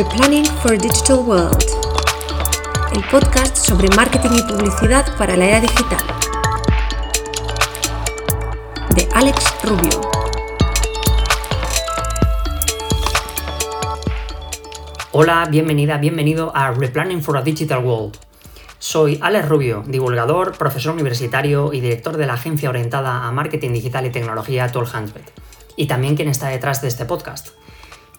Replanning for a Digital World, el podcast sobre marketing y publicidad para la era digital, de Alex Rubio. Hola, bienvenida, bienvenido a Replanning for a Digital World. Soy Alex Rubio, divulgador, profesor universitario y director de la agencia orientada a marketing digital y tecnología Toll y también quien está detrás de este podcast.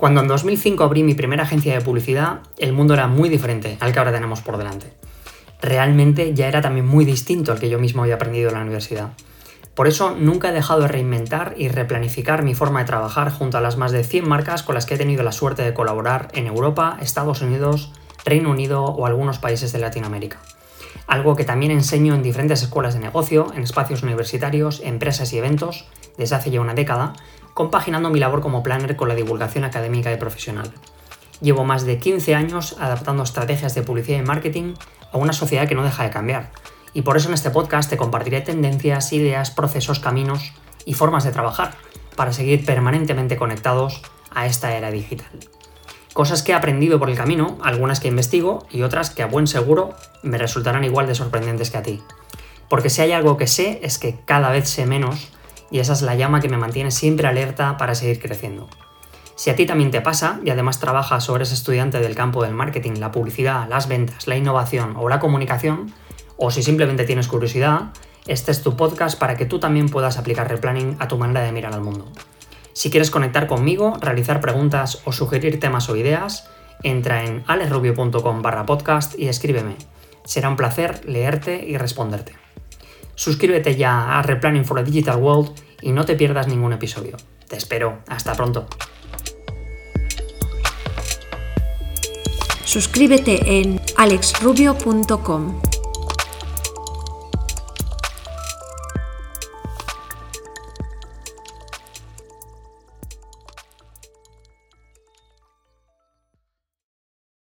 Cuando en 2005 abrí mi primera agencia de publicidad, el mundo era muy diferente al que ahora tenemos por delante. Realmente ya era también muy distinto al que yo mismo había aprendido en la universidad. Por eso nunca he dejado de reinventar y replanificar mi forma de trabajar junto a las más de 100 marcas con las que he tenido la suerte de colaborar en Europa, Estados Unidos, Reino Unido o algunos países de Latinoamérica. Algo que también enseño en diferentes escuelas de negocio, en espacios universitarios, empresas y eventos desde hace ya una década, compaginando mi labor como planner con la divulgación académica y profesional. Llevo más de 15 años adaptando estrategias de publicidad y marketing a una sociedad que no deja de cambiar, y por eso en este podcast te compartiré tendencias, ideas, procesos, caminos y formas de trabajar para seguir permanentemente conectados a esta era digital. Cosas que he aprendido por el camino, algunas que investigo y otras que a buen seguro me resultarán igual de sorprendentes que a ti. Porque si hay algo que sé es que cada vez sé menos y esa es la llama que me mantiene siempre alerta para seguir creciendo. Si a ti también te pasa y además trabajas o eres estudiante del campo del marketing, la publicidad, las ventas, la innovación o la comunicación, o si simplemente tienes curiosidad, este es tu podcast para que tú también puedas aplicar replanning a tu manera de mirar al mundo. Si quieres conectar conmigo, realizar preguntas o sugerir temas o ideas, entra en alesrubio.com barra podcast y escríbeme. Será un placer leerte y responderte. Suscríbete ya a Replanning for a Digital World y no te pierdas ningún episodio. Te espero. Hasta pronto. Suscríbete en alexrubio.com.